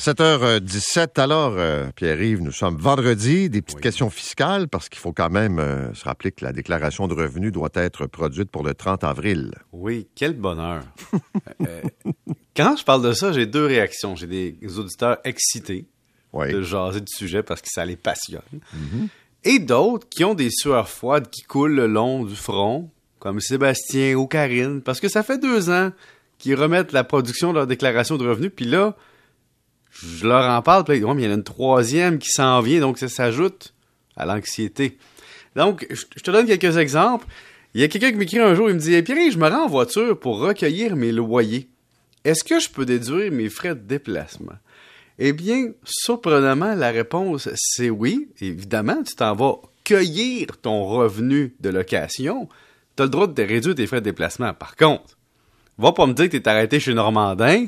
7h17, alors, euh, Pierre-Yves, nous sommes vendredi. Des petites questions fiscales, parce qu'il faut quand même euh, se rappeler que la déclaration de revenus doit être produite pour le 30 avril. Oui, quel bonheur. Euh, quand je parle de ça, j'ai deux réactions. J'ai des auditeurs excités de jaser du sujet parce que ça les passionne. Mm-hmm. Et d'autres qui ont des sueurs froides qui coulent le long du front, comme Sébastien ou Karine, parce que ça fait deux ans qu'ils remettent la production de leur déclaration de revenus, puis là, je leur en parle, puis il y en a une troisième qui s'en vient, donc ça s'ajoute à l'anxiété. Donc, je te donne quelques exemples. Il y a quelqu'un qui m'écrit un jour, il me dit hey, Pierre, je me rends en voiture pour recueillir mes loyers. Est-ce que je peux déduire mes frais de déplacement Eh bien, surprenamment, la réponse c'est oui. Évidemment, tu t'en vas cueillir ton revenu de location. Tu as le droit de réduire tes frais de déplacement. Par contre, va pas me dire que tu es arrêté chez Normandin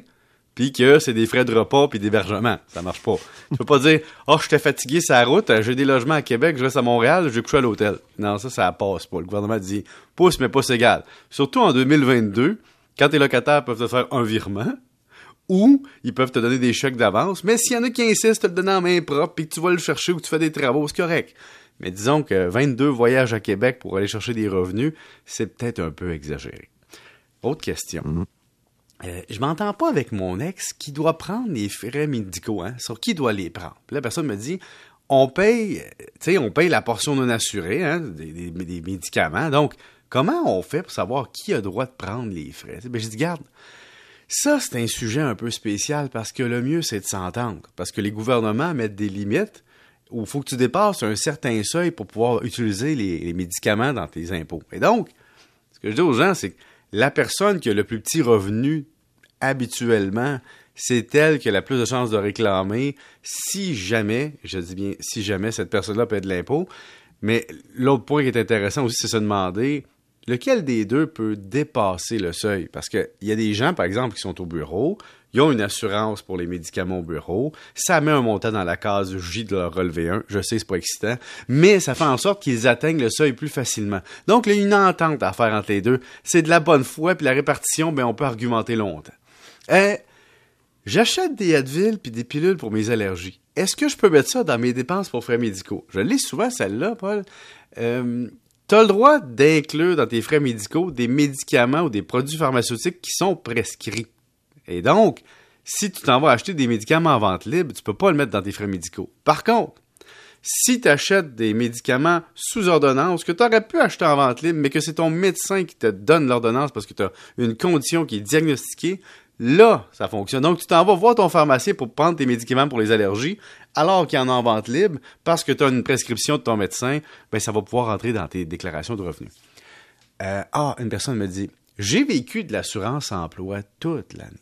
puis que c'est des frais de repas puis d'hébergement. Ça marche pas. tu peux pas dire "Oh, j'étais fatigué la route, j'ai des logements à Québec, je reste à Montréal, je vais coucher à l'hôtel." Non, ça ça passe pas. Le gouvernement dit "Pousse mais pas égal." Surtout en 2022, quand tes locataires peuvent te faire un virement ou ils peuvent te donner des chèques d'avance, mais s'il y en a qui insistent te le donner en main propre puis que tu vas le chercher ou que tu fais des travaux, c'est correct. Mais disons que 22 voyages à Québec pour aller chercher des revenus, c'est peut-être un peu exagéré. Autre question. Mm-hmm. Euh, je m'entends pas avec mon ex qui doit prendre les frais médicaux, hein, sur qui doit les prendre? Puis la personne me dit, on paye, tu sais, on paye la portion non assurée, hein, des, médicaments. Donc, comment on fait pour savoir qui a droit de prendre les frais? Ben, je dis, garde, ça, c'est un sujet un peu spécial parce que le mieux, c'est de s'entendre. Parce que les gouvernements mettent des limites où il faut que tu dépasses un certain seuil pour pouvoir utiliser les, les médicaments dans tes impôts. Et donc, ce que je dis aux gens, c'est que la personne qui a le plus petit revenu habituellement, c'est elle qui a plus de chances de réclamer si jamais, je dis bien si jamais cette personne-là paie de l'impôt. Mais l'autre point qui est intéressant aussi, c'est se demander lequel des deux peut dépasser le seuil? Parce qu'il y a des gens, par exemple, qui sont au bureau, ils ont une assurance pour les médicaments au bureau, ça met un montant dans la case J de leur relever 1, je sais, c'est pas excitant, mais ça fait en sorte qu'ils atteignent le seuil plus facilement. Donc, il y a une entente à faire entre les deux. C'est de la bonne foi, puis la répartition, ben, on peut argumenter longtemps. Euh, j'achète des Advil puis des pilules pour mes allergies. Est-ce que je peux mettre ça dans mes dépenses pour frais médicaux? Je lis souvent celle-là, Paul. Euh, tu as le droit d'inclure dans tes frais médicaux des médicaments ou des produits pharmaceutiques qui sont prescrits. Et donc, si tu t'en vas acheter des médicaments en vente libre, tu peux pas le mettre dans tes frais médicaux. Par contre, si tu achètes des médicaments sous ordonnance que tu aurais pu acheter en vente libre, mais que c'est ton médecin qui te donne l'ordonnance parce que tu as une condition qui est diagnostiquée, Là, ça fonctionne. Donc, tu t'en vas voir ton pharmacien pour prendre tes médicaments pour les allergies, alors qu'il y en a en vente libre, parce que tu as une prescription de ton médecin, ben, ça va pouvoir rentrer dans tes déclarations de revenus. Euh, ah, une personne me dit, j'ai vécu de l'assurance emploi toute l'année.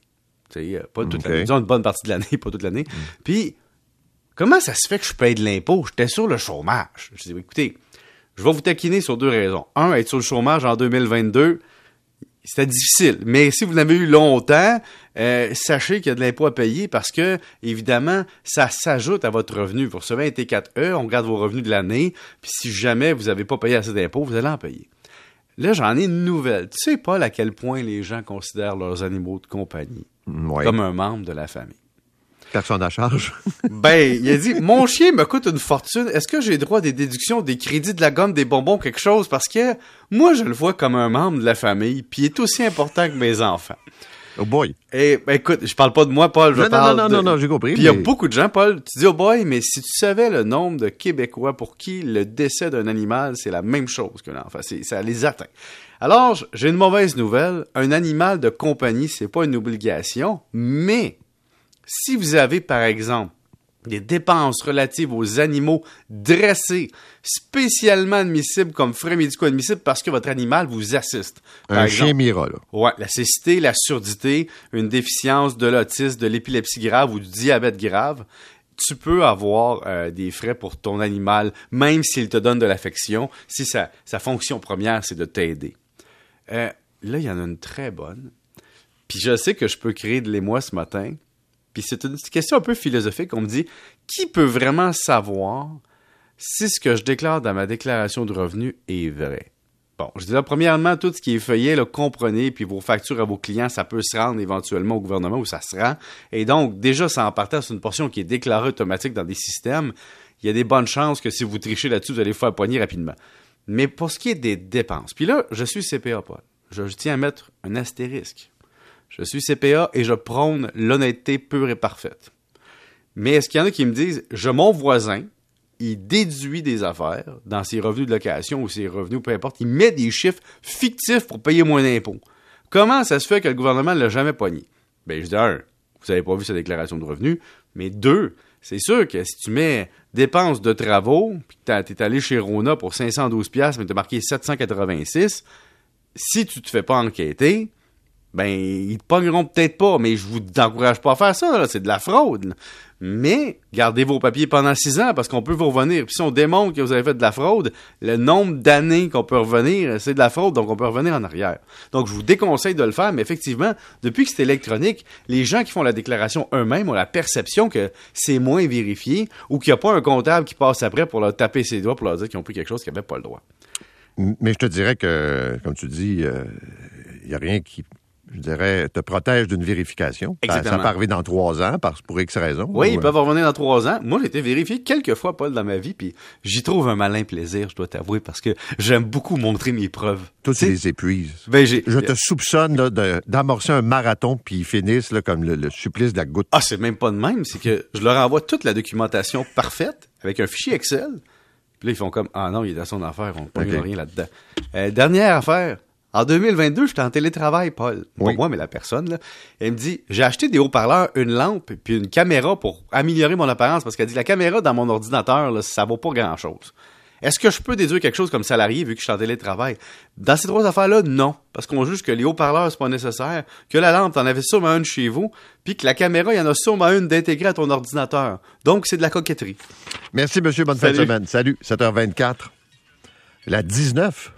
Tu sais, pas toute l'année, disons une bonne partie de l'année, pas toute l'année. Mm. Puis, comment ça se fait que je paye de l'impôt? J'étais sur le chômage. Je dis, écoutez, je vais vous taquiner sur deux raisons. Un, être sur le chômage en 2022, c'était difficile. Mais si vous l'avez eu longtemps, euh, sachez qu'il y a de l'impôt à payer parce que, évidemment, ça s'ajoute à votre revenu. Vous recevez un T4E, on garde vos revenus de l'année, puis si jamais vous n'avez pas payé assez d'impôts, vous allez en payer. Là, j'en ai une nouvelle. Tu sais pas à quel point les gens considèrent leurs animaux de compagnie comme un membre de la famille sont à charge. ben, il a dit, mon chien me coûte une fortune. Est-ce que j'ai droit à des déductions, des crédits de la gomme, des bonbons, quelque chose? Parce que moi, je le vois comme un membre de la famille, puis il est aussi important que mes enfants. Oh boy. Et ben écoute, je parle pas de moi, Paul. Je non, parle non, non, non, non, j'ai compris. Puis il y a beaucoup de gens, Paul. Tu dis oh boy, mais si tu savais le nombre de Québécois pour qui le décès d'un animal, c'est la même chose que l'enfant. Ça les atteint. Alors, j'ai une mauvaise nouvelle. Un animal de compagnie, c'est pas une obligation, mais si vous avez, par exemple, des dépenses relatives aux animaux dressés, spécialement admissibles comme frais médicaux admissibles parce que votre animal vous assiste. un chien mira, là. Ouais, la cécité, la surdité, une déficience de l'autisme, de l'épilepsie grave ou du diabète grave, tu peux avoir euh, des frais pour ton animal, même s'il te donne de l'affection, si sa, fonction première, c'est de t'aider. Euh, là, il y en a une très bonne. Puis je sais que je peux créer de l'émoi ce matin, puis c'est une question un peu philosophique. On me dit, qui peut vraiment savoir si ce que je déclare dans ma déclaration de revenus est vrai? Bon, je dis là, premièrement, tout ce qui est feuillet, comprenez, puis vos factures à vos clients, ça peut se rendre éventuellement au gouvernement où ça se rend. Et donc, déjà, ça en partant, c'est une portion qui est déclarée automatique dans des systèmes. Il y a des bonnes chances que si vous trichez là-dessus, vous allez vous faire poigner rapidement. Mais pour ce qui est des dépenses, puis là, je suis CPA, Paul. Je tiens à mettre un astérisque. Je suis CPA et je prône l'honnêteté pure et parfaite. Mais est-ce qu'il y en a qui me disent, je, mon voisin, il déduit des affaires dans ses revenus de location ou ses revenus, peu importe, il met des chiffres fictifs pour payer moins d'impôts. Comment ça se fait que le gouvernement ne l'a jamais poigné? Ben, je dis, un, vous n'avez pas vu sa déclaration de revenus, mais deux, c'est sûr que si tu mets dépenses de travaux, puis que tu es allé chez Rona pour 512$, mais tu as marqué 786$, si tu te fais pas enquêter, ben, ils te pogneront peut-être pas, mais je vous encourage pas à faire ça, c'est de la fraude. Mais gardez vos papiers pendant six ans parce qu'on peut vous revenir. Puis si on démontre que vous avez fait de la fraude, le nombre d'années qu'on peut revenir, c'est de la fraude, donc on peut revenir en arrière. Donc je vous déconseille de le faire, mais effectivement, depuis que c'est électronique, les gens qui font la déclaration eux-mêmes ont la perception que c'est moins vérifié ou qu'il n'y a pas un comptable qui passe après pour leur taper ses doigts pour leur dire qu'ils ont pris quelque chose qu'ils n'avaient pas le droit. Mais je te dirais que, comme tu dis, il euh, n'y a rien qui je dirais, te protège d'une vérification. Exactement. Ça, peut arriver dans trois ans, parce, pour X raisons. Oui, ils peuvent revenir dans trois ans. Moi, j'ai été vérifié quelques fois, Paul, dans ma vie, puis j'y trouve un malin plaisir, je dois t'avouer, parce que j'aime beaucoup montrer mes preuves. Toi, tu les épuises. Ben, je te soupçonne d'amorcer un marathon, puis ils finissent là, comme le, supplice de la goutte. Ah, c'est même pas de même. C'est que je leur envoie toute la documentation parfaite, avec un fichier Excel. Puis là, ils font comme, ah non, il est dans son affaire, on ne okay. rien là-dedans. Euh, dernière affaire, en 2022, j'étais en télétravail, Paul. Pas moi, mais la personne, là. Elle me dit, j'ai acheté des haut-parleurs, une lampe, puis une caméra pour améliorer mon apparence, parce qu'elle dit, la caméra dans mon ordinateur, là, ça vaut pas grand-chose. Est-ce que je peux déduire quelque chose comme salarié vu que je suis en télétravail? Dans ces trois affaires-là, non. Parce qu'on juge que les haut-parleurs, c'est pas nécessaire, que la lampe, t'en avais sûrement une chez vous, puis que la caméra, il y en a sûrement une d'intégrer à ton ordinateur. Donc, c'est de la coquetterie. Merci, monsieur. Bonne fin de semaine. Salut. 7h24. La 19.